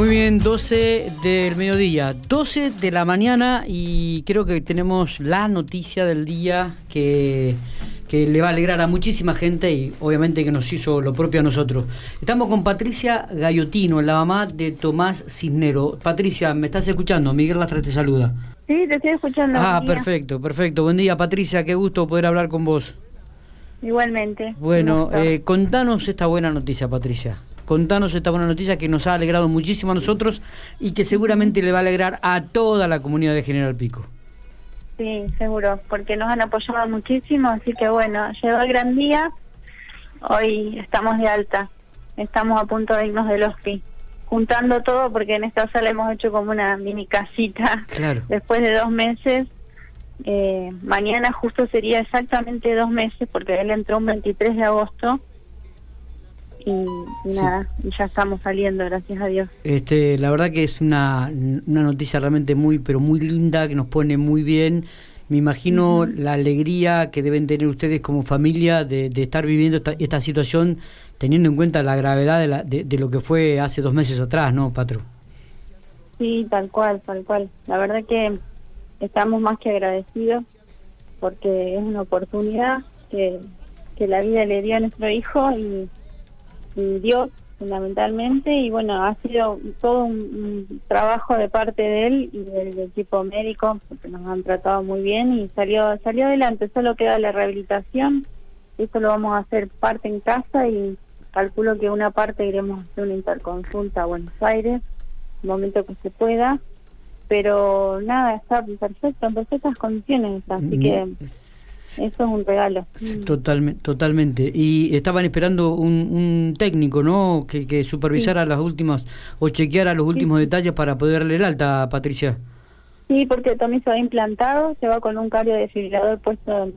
Muy bien, 12 del mediodía, 12 de la mañana y creo que tenemos la noticia del día que, que le va a alegrar a muchísima gente y obviamente que nos hizo lo propio a nosotros. Estamos con Patricia Gallotino, la mamá de Tomás Cisnero. Patricia, ¿me estás escuchando? Miguel Lastra te saluda. Sí, te estoy escuchando. Ah, perfecto, perfecto. Buen día, Patricia, qué gusto poder hablar con vos. Igualmente. Bueno, eh, contanos esta buena noticia, Patricia. Contanos esta buena noticia que nos ha alegrado muchísimo a nosotros y que seguramente le va a alegrar a toda la comunidad de General Pico. Sí, seguro, porque nos han apoyado muchísimo, así que bueno, llegó el gran día. Hoy estamos de alta, estamos a punto de irnos del hospi. Juntando todo, porque en esta sala hemos hecho como una mini casita. Claro. Después de dos meses, eh, mañana justo sería exactamente dos meses, porque él entró un 23 de agosto. Y, y Sí. nada, y ya estamos saliendo, gracias a Dios. Este, la verdad que es una, una noticia realmente muy, pero muy linda, que nos pone muy bien. Me imagino la alegría que deben tener ustedes como familia de, de estar viviendo esta, esta situación, teniendo en cuenta la gravedad de, la- de- de lo que fue hace dos meses atrás, ¿no, Patro? Sí, tal cual, tal cual. La verdad que estamos más que agradecidos porque es una oportunidad que, que la vida le dio a nuestro hijo y Dios fundamentalmente y bueno, ha sido todo un, un trabajo de parte de él y del, del equipo médico porque nos han tratado muy bien y salió salió adelante, solo queda la rehabilitación, esto lo vamos a hacer parte en casa y calculo que una parte iremos a hacer una interconsulta a Buenos Aires el momento que se pueda, pero nada, está perfecto, en perfectas condiciones, así Mm. que eso es un regalo. Totalmente, totalmente. Y estaban esperando un, un técnico, ¿no? Que, que supervisara las últimas o chequeara los últimos detalles para poder darle el alta, Patricia. Sí, porque también se va implantado, se va con un cardio desfibrilador puesto en-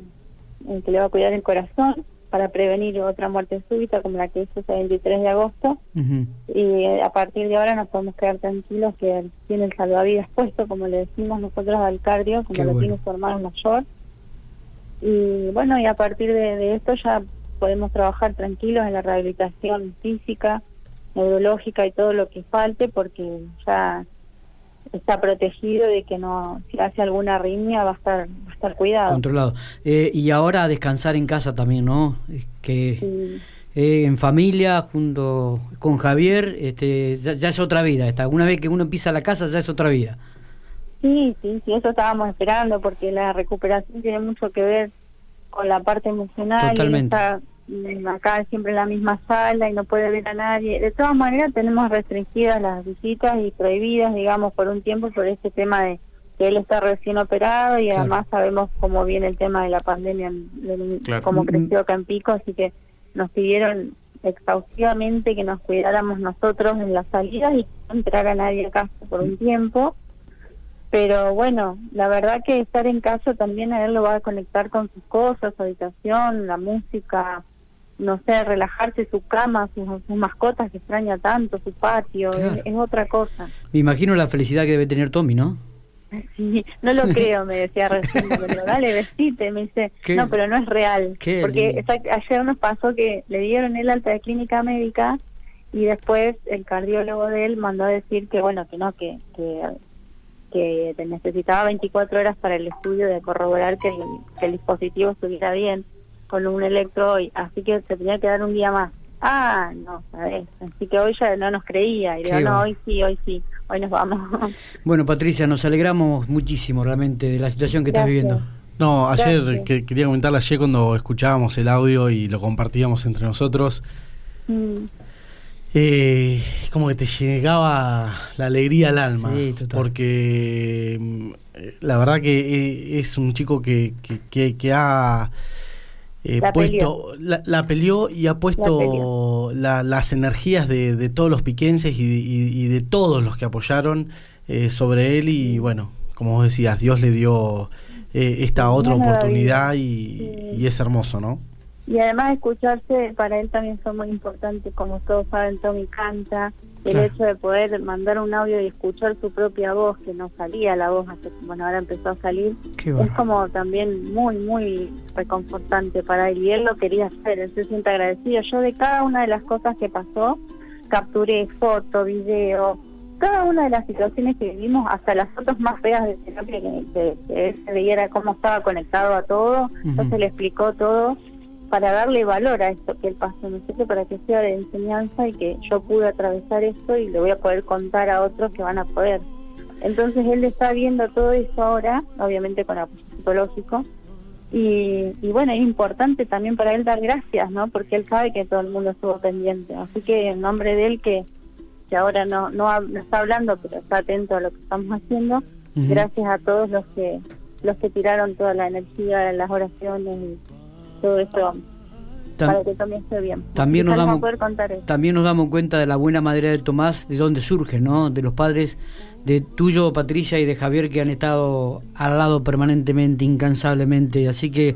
en que le va a cuidar el corazón para prevenir otra muerte súbita como la que hizo ese 23 de agosto. Y eh, a partir de ahora nos podemos quedar tranquilos que tiene el salvavidas puesto, como le decimos nosotros al cardio, como Qué lo bueno. tiene su hermano mayor. Y bueno, y a partir de, de esto ya podemos trabajar tranquilos en la rehabilitación física, neurológica y todo lo que falte, porque ya está protegido de que no, si hace alguna arritmia va a estar, va a estar cuidado. Controlado. Eh, y ahora a descansar en casa también, ¿no? Es Que Sí. eh, en familia, junto con Javier, este, ya, ya es otra vida. Esta. Una vez que uno empieza la casa, ya es otra vida. Sí, sí, sí, eso estábamos esperando porque la recuperación tiene mucho que ver con la parte emocional. y Totalmente. está mm, acá siempre en la misma sala y no puede ver a nadie. De todas maneras tenemos restringidas las visitas y prohibidas, digamos, por un tiempo por este tema de que él está recién operado y Claro. además sabemos cómo viene el tema de la pandemia, del- Claro. cómo Mm, creció acá en Pico, así que nos pidieron exhaustivamente que nos cuidáramos nosotros en las salidas y no entrar a nadie a casa por un tiempo. Pero bueno, la verdad que estar en casa también a él lo va a conectar con sus cosas, su habitación, la música, no sé, relajarse, su cama, sus, sus mascotas que extraña tanto, su patio, Claro. es, es otra cosa. Me imagino la felicidad que debe tener Tommy, ¿no? Sí, no lo creo, me decía recién, pero dale, vestite, me dice, Qué- no, pero no es real. qué Porque ayer nos pasó que le dieron el alta de clínica médica y después el cardiólogo de él mandó a decir que, bueno, que no, que, que, que te necesitaba 24 horas para el estudio de corroborar que el, que el dispositivo estuviera bien con un electro hoy, así que se tenía que dar un día más. Ah, no, sabes. Así que hoy ya no nos creía. Y digo, no, hoy sí, hoy sí, hoy nos vamos. Bueno, Patricia, nos alegramos muchísimo realmente de la situación que estás viviendo. No, ayer que, quería comentarle ayer cuando escuchábamos el audio y lo compartíamos entre nosotros, Mm. Eh, como que te llegaba la alegría al alma. Sí, total. Porque mm, eh, la verdad que eh, es un chico que, que, que- que ha eh, La puesto, la, la peleó y ha puesto peleó. la- las energías de, de todos los piquenses y, y- y de todos los que apoyaron eh, sobre él. Y bueno, como vos decías, Dios le dio eh, esta otra oportunidad vida. y, Sí. y es hermoso, ¿no? Y además escucharse para él también fue muy importante, como todos saben, Tommy canta, el Claro. hecho de poder mandar un audio y escuchar su propia voz, que no salía la voz, hasta, bueno, ahora empezó a salir, es como también muy, muy reconfortante para él, y él lo quería hacer, él se siente agradecido. Yo de cada una de las cosas que pasó, capturé foto, video, cada una de las situaciones que vivimos, hasta las fotos más feas de terapia, que, él se veía cómo estaba conectado a todo, entonces le explicó todo para darle valor a esto que él pasó, ¿no sé Para que sea de enseñanza y que yo pude atravesar esto y le voy a poder contar a otros que van a poder. Entonces él está viendo todo eso ahora, obviamente con apoyo psicológico, y, y, bueno, es importante también para él dar gracias, ¿no? Porque él sabe que todo el mundo estuvo pendiente. Así que en nombre de él, que, que ahora no, no, está hablando, pero está atento a lo que estamos haciendo, gracias a todos los que los que tiraron toda la energía, las oraciones y todo eso para que también esté bien. También nos, damos, también nos damos cuenta de la buena madera de Tomás, de dónde surge, ¿no? De los padres de tuyo, Patricia, y de Javier que han estado al lado permanentemente, incansablemente. Así que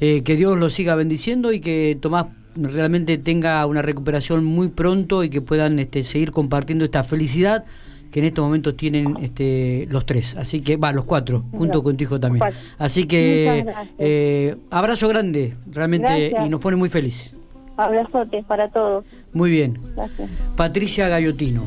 eh, que Dios los siga bendiciendo y que Tomás realmente tenga una recuperación muy pronto y que puedan este, seguir compartiendo esta felicidad que en estos momentos tienen este, los tres, así que va, los cuatro, junto con tu hijo también. Así que eh, abrazo grande, realmente, y nos pone muy felices. Abrazote para todos. Muy bien. Gracias. Patricia Gallotino.